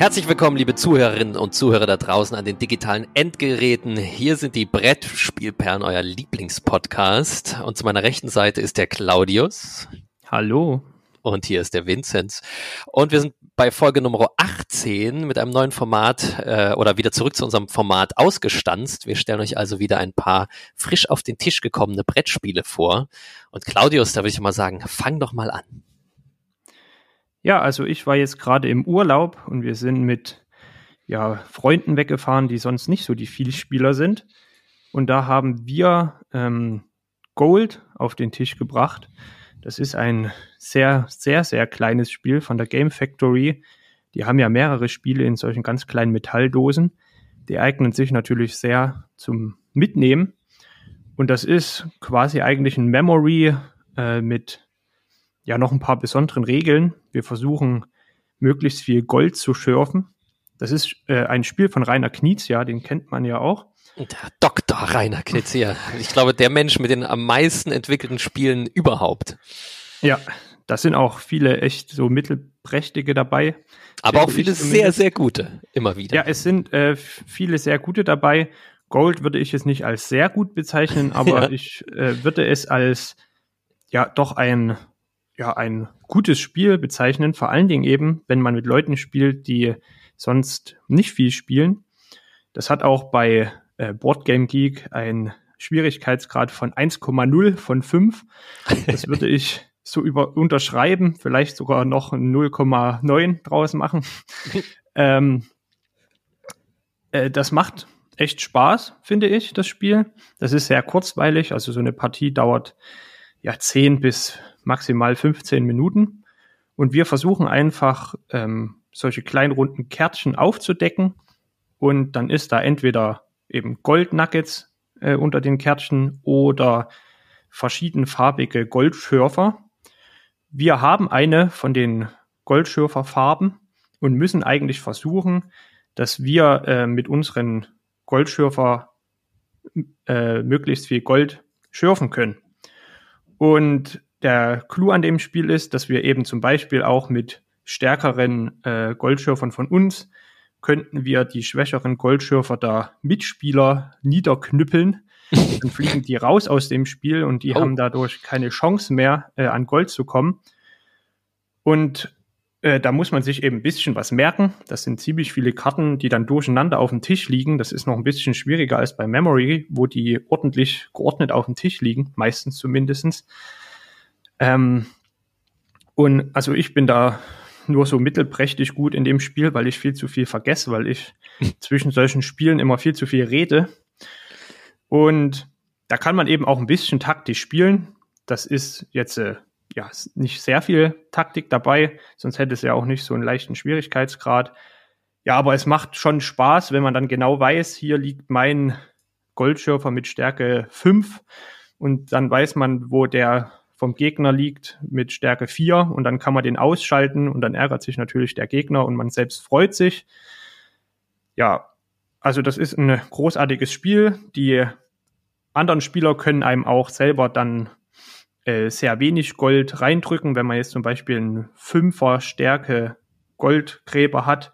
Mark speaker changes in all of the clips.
Speaker 1: Herzlich willkommen, liebe Zuhörerinnen und Zuhörer da draußen an den digitalen Endgeräten. Hier sind die Brettspielperlen, euer Lieblingspodcast. Und zu meiner rechten Seite ist der Claudius.
Speaker 2: Hallo.
Speaker 1: Und hier ist der Vinzenz. Und wir sind bei Folge Nummer 18 mit einem neuen Format äh, oder wieder zurück zu unserem Format ausgestanzt. Wir stellen euch also wieder ein paar frisch auf den Tisch gekommene Brettspiele vor. Und Claudius, da würde ich mal sagen, fang doch mal an.
Speaker 2: Ja, also ich war jetzt gerade im Urlaub und wir sind mit ja, Freunden weggefahren, die sonst nicht so die Vielspieler sind. Und da haben wir ähm, Gold auf den Tisch gebracht. Das ist ein sehr, sehr, sehr kleines Spiel von der Game Factory. Die haben ja mehrere Spiele in solchen ganz kleinen Metalldosen. Die eignen sich natürlich sehr zum Mitnehmen. Und das ist quasi eigentlich ein Memory äh, mit ja noch ein paar besonderen Regeln. Wir versuchen möglichst viel Gold zu schürfen. Das ist äh, ein Spiel von Rainer Knizia, den kennt man ja auch.
Speaker 1: Der Dr. Rainer Knizia. Ich glaube, der Mensch mit den am meisten entwickelten Spielen überhaupt.
Speaker 2: Ja, da sind auch viele echt so mittelprächtige dabei.
Speaker 1: Aber auch viele sehr, sehr gute, immer wieder.
Speaker 2: Ja, es sind äh, viele sehr gute dabei. Gold würde ich jetzt nicht als sehr gut bezeichnen, aber ja. ich äh, würde es als ja doch ein ja, ein gutes Spiel bezeichnen, vor allen Dingen eben, wenn man mit Leuten spielt, die sonst nicht viel spielen. Das hat auch bei äh, Boardgame Geek einen Schwierigkeitsgrad von 1,0 von 5. Das würde ich so über unterschreiben, vielleicht sogar noch 0,9 draus machen. ähm, äh, das macht echt Spaß, finde ich, das Spiel. Das ist sehr kurzweilig, also so eine Partie dauert ja 10 bis maximal 15 Minuten. Und wir versuchen einfach, ähm, solche kleinen runden Kärtchen aufzudecken. Und dann ist da entweder eben Goldnuggets äh, unter den Kärtchen oder verschiedenfarbige Goldschürfer. Wir haben eine von den Goldschürferfarben und müssen eigentlich versuchen, dass wir äh, mit unseren Goldschürfer äh, möglichst viel Gold schürfen können. Und der Clou an dem Spiel ist, dass wir eben zum Beispiel auch mit stärkeren äh, Goldschürfern von uns könnten wir die schwächeren Goldschürfer der Mitspieler niederknüppeln. Dann fliegen die raus aus dem Spiel und die oh. haben dadurch keine Chance mehr, äh, an Gold zu kommen. Und äh, da muss man sich eben ein bisschen was merken. Das sind ziemlich viele Karten, die dann durcheinander auf dem Tisch liegen. Das ist noch ein bisschen schwieriger als bei Memory, wo die ordentlich geordnet auf dem Tisch liegen, meistens zumindestens. Ähm, und also ich bin da nur so mittelprächtig gut in dem Spiel, weil ich viel zu viel vergesse, weil ich zwischen solchen Spielen immer viel zu viel rede. Und da kann man eben auch ein bisschen taktisch spielen. Das ist jetzt äh, ja nicht sehr viel Taktik dabei, sonst hätte es ja auch nicht so einen leichten Schwierigkeitsgrad. Ja, aber es macht schon Spaß, wenn man dann genau weiß, hier liegt mein Goldschürfer mit Stärke 5 und dann weiß man, wo der vom Gegner liegt mit Stärke 4 und dann kann man den ausschalten und dann ärgert sich natürlich der Gegner und man selbst freut sich. Ja, also das ist ein großartiges Spiel. Die anderen Spieler können einem auch selber dann äh, sehr wenig Gold reindrücken, wenn man jetzt zum Beispiel einen Fünfer Stärke Goldgräber hat,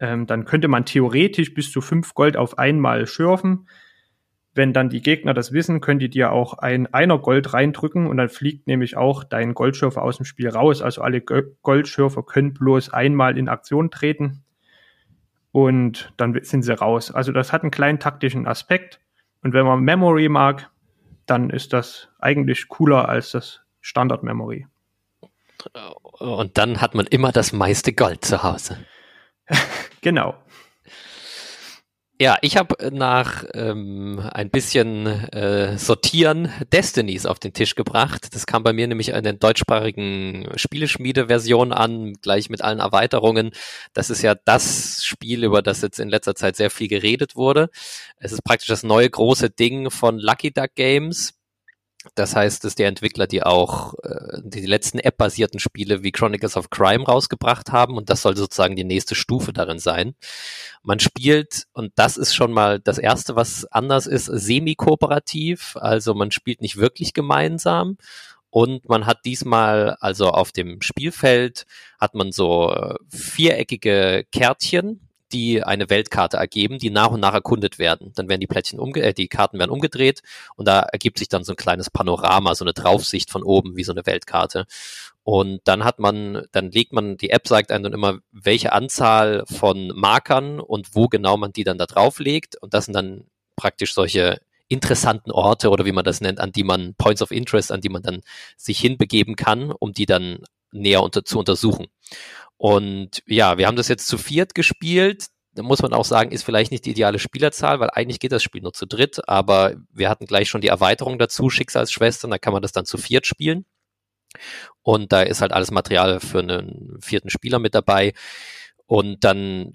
Speaker 2: ähm, dann könnte man theoretisch bis zu fünf Gold auf einmal schürfen. Wenn dann die Gegner das wissen, können die dir auch ein einer Gold reindrücken und dann fliegt nämlich auch dein Goldschürfer aus dem Spiel raus. Also alle Goldschürfer können bloß einmal in Aktion treten und dann sind sie raus. Also das hat einen kleinen taktischen Aspekt. Und wenn man Memory mag, dann ist das eigentlich cooler als das Standard Memory.
Speaker 1: Und dann hat man immer das meiste Gold zu Hause.
Speaker 2: genau.
Speaker 1: Ja, ich habe nach ähm, ein bisschen äh, Sortieren Destinies auf den Tisch gebracht. Das kam bei mir nämlich in den deutschsprachigen Spieleschmiede-Version an, gleich mit allen Erweiterungen. Das ist ja das Spiel, über das jetzt in letzter Zeit sehr viel geredet wurde. Es ist praktisch das neue große Ding von Lucky Duck Games das heißt, dass die Entwickler, die auch äh, die letzten App-basierten Spiele wie Chronicles of Crime rausgebracht haben und das soll sozusagen die nächste Stufe darin sein. Man spielt, und das ist schon mal das Erste, was anders ist, semi-kooperativ, also man spielt nicht wirklich gemeinsam. Und man hat diesmal, also auf dem Spielfeld, hat man so äh, viereckige Kärtchen, die eine Weltkarte ergeben, die nach und nach erkundet werden. Dann werden die Plättchen umge äh, die Karten werden umgedreht und da ergibt sich dann so ein kleines Panorama, so eine Draufsicht von oben, wie so eine Weltkarte. Und dann hat man, dann legt man, die App sagt einem dann immer, welche Anzahl von Markern und wo genau man die dann da drauflegt. Und das sind dann praktisch solche interessanten Orte oder wie man das nennt, an die man Points of Interest, an die man dann sich hinbegeben kann, um die dann näher unter, zu untersuchen. Und ja, wir haben das jetzt zu viert gespielt. Da muss man auch sagen, ist vielleicht nicht die ideale Spielerzahl, weil eigentlich geht das Spiel nur zu dritt, aber wir hatten gleich schon die Erweiterung dazu, Schicksalsschwestern, da kann man das dann zu viert spielen. Und da ist halt alles Material für einen vierten Spieler mit dabei. Und dann,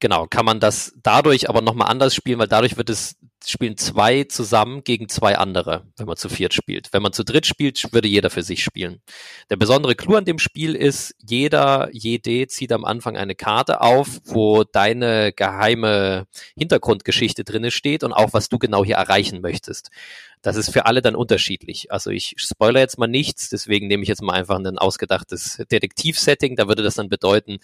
Speaker 1: genau, kann man das dadurch aber nochmal anders spielen, weil dadurch wird es spielen zwei zusammen gegen zwei andere, wenn man zu viert spielt. Wenn man zu dritt spielt, würde jeder für sich spielen. Der besondere Clou an dem Spiel ist, jeder, jede zieht am Anfang eine Karte auf, wo deine geheime Hintergrundgeschichte drinne steht und auch was du genau hier erreichen möchtest. Das ist für alle dann unterschiedlich. Also ich spoilere jetzt mal nichts, deswegen nehme ich jetzt mal einfach ein ausgedachtes Detektivsetting. Da würde das dann bedeuten,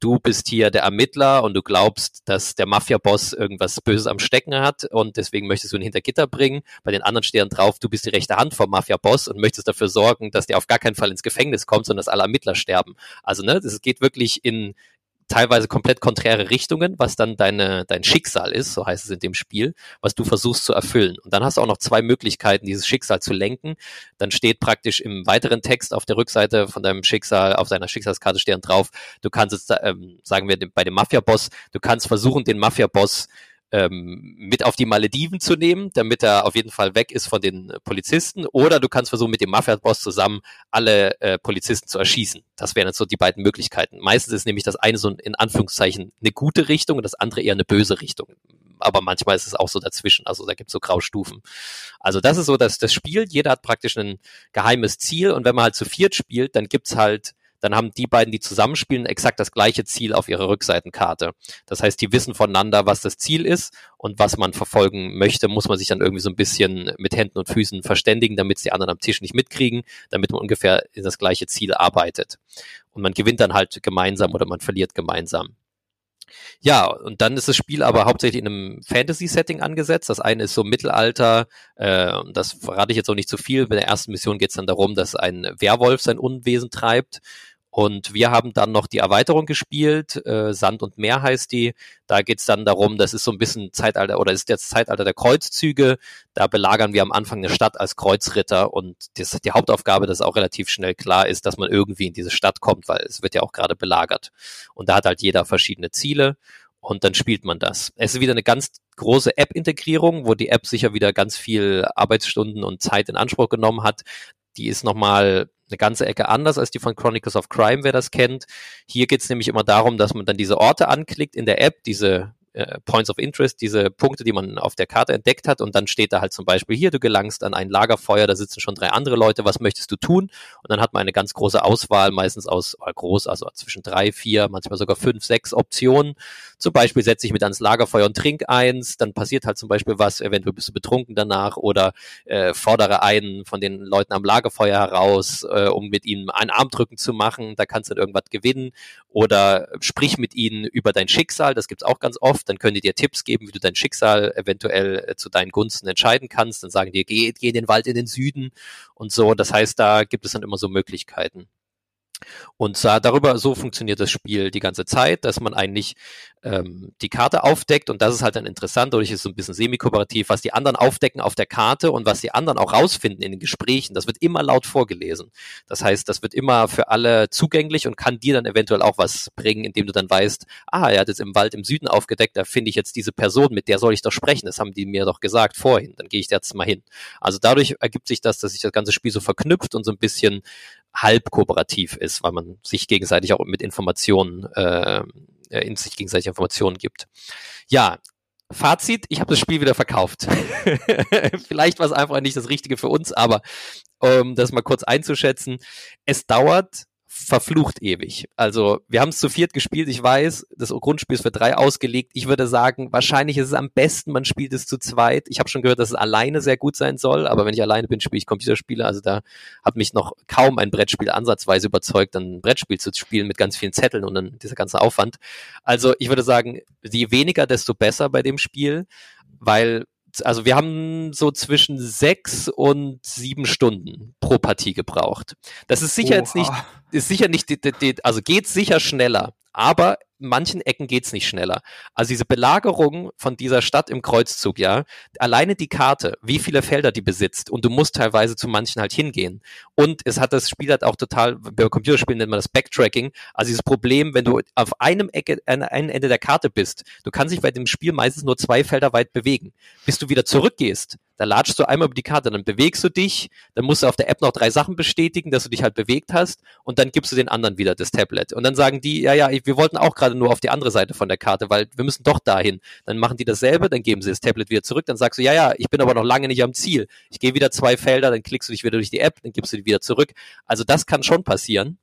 Speaker 1: du bist hier der Ermittler und du glaubst, dass der Mafia-Boss irgendwas Böses am Stecken hat und deswegen möchtest du ihn hinter Gitter bringen. Bei den anderen steht dann drauf, du bist die rechte Hand vom Mafia-Boss und möchtest dafür sorgen, dass der auf gar keinen Fall ins Gefängnis kommt, sondern dass alle Ermittler sterben. Also ne, das geht wirklich in teilweise komplett konträre Richtungen, was dann deine, dein Schicksal ist, so heißt es in dem Spiel, was du versuchst zu erfüllen. Und dann hast du auch noch zwei Möglichkeiten, dieses Schicksal zu lenken. Dann steht praktisch im weiteren Text auf der Rückseite von deinem Schicksal, auf deiner Schicksalskarte steht drauf, du kannst jetzt, ähm, sagen wir bei dem Mafia-Boss, du kannst versuchen, den Mafia-Boss ähm, mit auf die Malediven zu nehmen, damit er auf jeden Fall weg ist von den äh, Polizisten. Oder du kannst versuchen, mit dem Mafia-Boss zusammen alle äh, Polizisten zu erschießen. Das wären jetzt so die beiden Möglichkeiten. Meistens ist nämlich das eine so in Anführungszeichen eine gute Richtung und das andere eher eine böse Richtung. Aber manchmal ist es auch so dazwischen. Also da gibt es so Graustufen. Also das ist so dass das Spiel. Jeder hat praktisch ein geheimes Ziel und wenn man halt zu viert spielt, dann gibt's halt dann haben die beiden, die zusammenspielen, exakt das gleiche Ziel auf ihrer Rückseitenkarte. Das heißt, die wissen voneinander, was das Ziel ist und was man verfolgen möchte, muss man sich dann irgendwie so ein bisschen mit Händen und Füßen verständigen, damit es die anderen am Tisch nicht mitkriegen, damit man ungefähr in das gleiche Ziel arbeitet. Und man gewinnt dann halt gemeinsam oder man verliert gemeinsam. Ja, und dann ist das Spiel aber hauptsächlich in einem Fantasy-Setting angesetzt. Das eine ist so Mittelalter, äh, das verrate ich jetzt auch nicht zu viel. Bei der ersten Mission geht es dann darum, dass ein Werwolf sein Unwesen treibt und wir haben dann noch die Erweiterung gespielt, äh, Sand und Meer heißt die. Da geht's dann darum, das ist so ein bisschen Zeitalter oder ist jetzt Zeitalter der Kreuzzüge. Da belagern wir am Anfang eine Stadt als Kreuzritter und das, die Hauptaufgabe, das auch relativ schnell klar ist, dass man irgendwie in diese Stadt kommt, weil es wird ja auch gerade belagert. Und da hat halt jeder verschiedene Ziele und dann spielt man das. Es ist wieder eine ganz große App-Integrierung, wo die App sicher wieder ganz viel Arbeitsstunden und Zeit in Anspruch genommen hat. Die ist nochmal eine ganze Ecke anders als die von Chronicles of Crime, wer das kennt. Hier geht es nämlich immer darum, dass man dann diese Orte anklickt in der App, diese äh, Points of Interest, diese Punkte, die man auf der Karte entdeckt hat. Und dann steht da halt zum Beispiel hier, du gelangst an ein Lagerfeuer, da sitzen schon drei andere Leute, was möchtest du tun? Und dann hat man eine ganz große Auswahl, meistens aus, oder groß, also zwischen drei, vier, manchmal sogar fünf, sechs Optionen. Zum Beispiel setze ich mit ans Lagerfeuer und trink eins, dann passiert halt zum Beispiel was, eventuell bist du betrunken danach oder äh, fordere einen von den Leuten am Lagerfeuer heraus, äh, um mit ihnen ein Armdrücken zu machen, da kannst du dann irgendwas gewinnen oder sprich mit ihnen über dein Schicksal, das gibt's auch ganz oft, dann können die dir Tipps geben, wie du dein Schicksal eventuell äh, zu deinen Gunsten entscheiden kannst, dann sagen die, geh, geh in den Wald in den Süden und so, das heißt, da gibt es dann immer so Möglichkeiten. Und darüber, so funktioniert das Spiel die ganze Zeit, dass man eigentlich ähm, die Karte aufdeckt und das ist halt dann interessant, dadurch ist es so ein bisschen semi-kooperativ, was die anderen aufdecken auf der Karte und was die anderen auch rausfinden in den Gesprächen, das wird immer laut vorgelesen. Das heißt, das wird immer für alle zugänglich und kann dir dann eventuell auch was bringen, indem du dann weißt, ah, er hat jetzt im Wald im Süden aufgedeckt, da finde ich jetzt diese Person, mit der soll ich doch sprechen, das haben die mir doch gesagt vorhin, dann gehe ich jetzt mal hin. Also dadurch ergibt sich das, dass sich das ganze Spiel so verknüpft und so ein bisschen halb kooperativ ist, weil man sich gegenseitig auch mit Informationen, äh, in sich gegenseitig Informationen gibt. Ja, Fazit, ich habe das Spiel wieder verkauft. Vielleicht war es einfach nicht das Richtige für uns, aber um das mal kurz einzuschätzen, es dauert verflucht ewig. Also wir haben es zu viert gespielt, ich weiß, das Grundspiel ist für drei ausgelegt. Ich würde sagen, wahrscheinlich ist es am besten, man spielt es zu zweit. Ich habe schon gehört, dass es alleine sehr gut sein soll, aber wenn ich alleine bin, spiele ich Computerspiele. Also da hat mich noch kaum ein Brettspiel ansatzweise überzeugt, ein Brettspiel zu spielen mit ganz vielen Zetteln und dann dieser ganze Aufwand. Also ich würde sagen, je weniger, desto besser bei dem Spiel, weil also wir haben so zwischen sechs und sieben Stunden pro Partie gebraucht. Das ist sicher Oha. jetzt nicht, ist sicher nicht, also geht sicher schneller, aber manchen Ecken geht's nicht schneller. Also diese Belagerung von dieser Stadt im Kreuzzug, ja, alleine die Karte, wie viele Felder die besitzt und du musst teilweise zu manchen halt hingehen. Und es hat das Spiel halt auch total, bei Computerspielen nennt man das Backtracking, also dieses Problem, wenn du auf einem Ecke, an einem Ende der Karte bist, du kannst dich bei dem Spiel meistens nur zwei Felder weit bewegen. Bis du wieder zurückgehst, da latschst du einmal über die Karte, dann bewegst du dich, dann musst du auf der App noch drei Sachen bestätigen, dass du dich halt bewegt hast und dann gibst du den anderen wieder das Tablet. Und dann sagen die, ja, ja, wir wollten auch gerade nur auf die andere Seite von der Karte, weil wir müssen doch dahin. Dann machen die dasselbe, dann geben sie das Tablet wieder zurück, dann sagst du, ja, ja, ich bin aber noch lange nicht am Ziel. Ich gehe wieder zwei Felder, dann klickst du dich wieder durch die App, dann gibst du die wieder zurück. Also das kann schon passieren.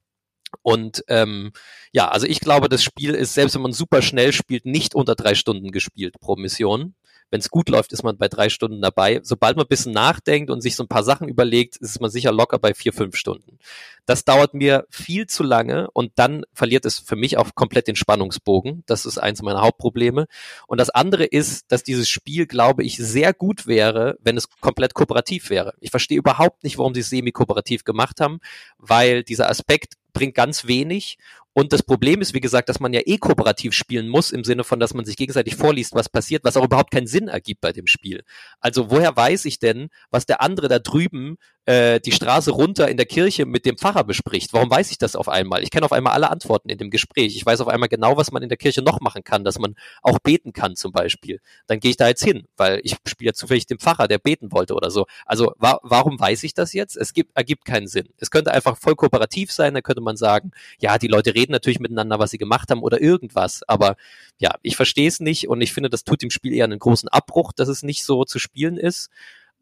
Speaker 1: Und ähm, ja, also ich glaube, das Spiel ist, selbst wenn man super schnell spielt, nicht unter drei Stunden gespielt pro Mission. Wenn es gut läuft, ist man bei drei Stunden dabei. Sobald man ein bisschen nachdenkt und sich so ein paar Sachen überlegt, ist man sicher locker bei vier, fünf Stunden. Das dauert mir viel zu lange und dann verliert es für mich auch komplett den Spannungsbogen. Das ist eins meiner Hauptprobleme. Und das andere ist, dass dieses Spiel, glaube ich, sehr gut wäre, wenn es komplett kooperativ wäre. Ich verstehe überhaupt nicht, warum sie es semi-kooperativ gemacht haben, weil dieser Aspekt bringt ganz wenig und das Problem ist, wie gesagt, dass man ja eh kooperativ spielen muss, im Sinne von, dass man sich gegenseitig vorliest, was passiert, was auch überhaupt keinen Sinn ergibt bei dem Spiel. Also woher weiß ich denn, was der andere da drüben äh, die Straße runter in der Kirche mit dem Pfarrer bespricht. Warum weiß ich das auf einmal? Ich kenne auf einmal alle Antworten in dem Gespräch. Ich weiß auf einmal genau, was man in der Kirche noch machen kann, dass man auch beten kann zum Beispiel. Dann gehe ich da jetzt hin, weil ich spiele ja zufällig den Pfarrer, der beten wollte oder so. Also wa warum weiß ich das jetzt? Es gibt, ergibt keinen Sinn. Es könnte einfach voll kooperativ sein, da könnte man sagen, ja, die Leute reden natürlich miteinander, was sie gemacht haben oder irgendwas. Aber ja, ich verstehe es nicht und ich finde, das tut dem Spiel eher einen großen Abbruch, dass es nicht so zu spielen ist.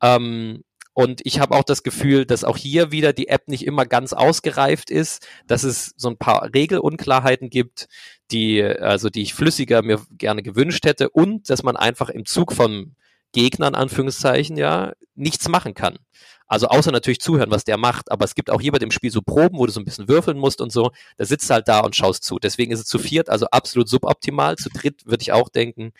Speaker 1: Ähm, und ich habe auch das Gefühl, dass auch hier wieder die App nicht immer ganz ausgereift ist, dass es so ein paar Regelunklarheiten gibt, die, also die ich flüssiger mir gerne gewünscht hätte und dass man einfach im Zug von Gegnern, Anführungszeichen, ja, nichts machen kann. Also außer natürlich zuhören, was der macht, aber es gibt auch hier bei dem Spiel so Proben, wo du so ein bisschen würfeln musst und so. Da sitzt halt da und schaust zu. Deswegen ist es zu viert, also absolut suboptimal. Zu dritt würde ich auch denken.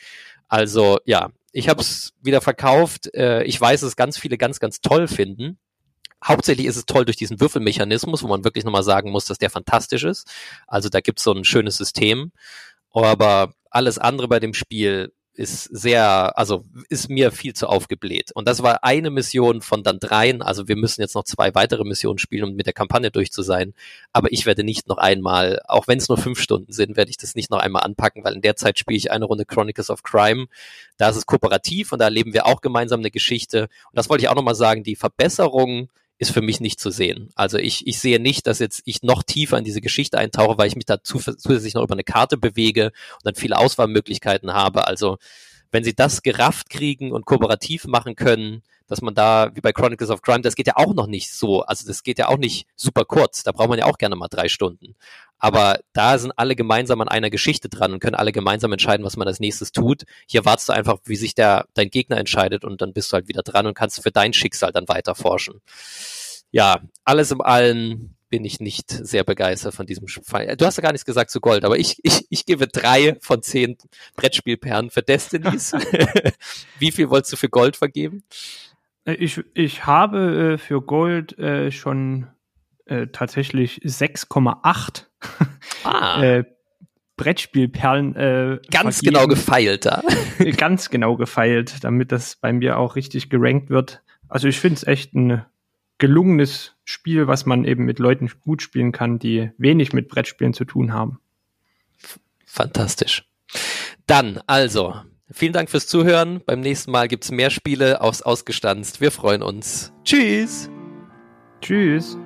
Speaker 1: Also ja, ich habe es wieder verkauft. Äh, ich weiß, dass ganz viele ganz, ganz toll finden. Hauptsächlich ist es toll durch diesen Würfelmechanismus, wo man wirklich nochmal sagen muss, dass der fantastisch ist. Also da gibt es so ein schönes System. Aber alles andere bei dem Spiel ist sehr, also ist mir viel zu aufgebläht. Und das war eine Mission von dann dreien. Also wir müssen jetzt noch zwei weitere Missionen spielen, um mit der Kampagne durch zu sein. Aber ich werde nicht noch einmal, auch wenn es nur fünf Stunden sind, werde ich das nicht noch einmal anpacken, weil in der Zeit spiele ich eine Runde Chronicles of Crime. Da ist es kooperativ und da erleben wir auch gemeinsam eine Geschichte. Und das wollte ich auch nochmal sagen, die Verbesserung ist für mich nicht zu sehen. Also ich, ich sehe nicht, dass jetzt ich noch tiefer in diese Geschichte eintauche, weil ich mich da zusätzlich noch über eine Karte bewege und dann viele Auswahlmöglichkeiten habe. Also wenn sie das gerafft kriegen und kooperativ machen können, dass man da, wie bei Chronicles of Crime, das geht ja auch noch nicht so, also das geht ja auch nicht super kurz, da braucht man ja auch gerne mal drei Stunden. Aber da sind alle gemeinsam an einer Geschichte dran und können alle gemeinsam entscheiden, was man als nächstes tut. Hier wartest du einfach, wie sich der, dein Gegner entscheidet und dann bist du halt wieder dran und kannst für dein Schicksal dann weiter forschen. Ja, alles im Allen bin ich nicht sehr begeistert von diesem Fall. Du hast ja gar nichts gesagt zu Gold, aber ich, ich, ich gebe drei von zehn Brettspielperlen für Destinies. Wie viel wolltest du für Gold vergeben?
Speaker 2: Ich, ich habe äh, für Gold äh, schon äh, tatsächlich 6,8 ah. äh, Brettspielperlen. Äh,
Speaker 1: ganz vergeben. genau gefeilt da.
Speaker 2: ganz genau gefeilt, damit das bei mir auch richtig gerankt wird. Also ich finde es echt ein gelungenes Spiel, was man eben mit Leuten gut spielen kann, die wenig mit Brettspielen zu tun haben.
Speaker 1: Fantastisch. Dann, also, vielen Dank fürs Zuhören. Beim nächsten Mal gibt's mehr Spiele aufs Ausgestanzt. Wir freuen uns. Tschüss.
Speaker 2: Tschüss.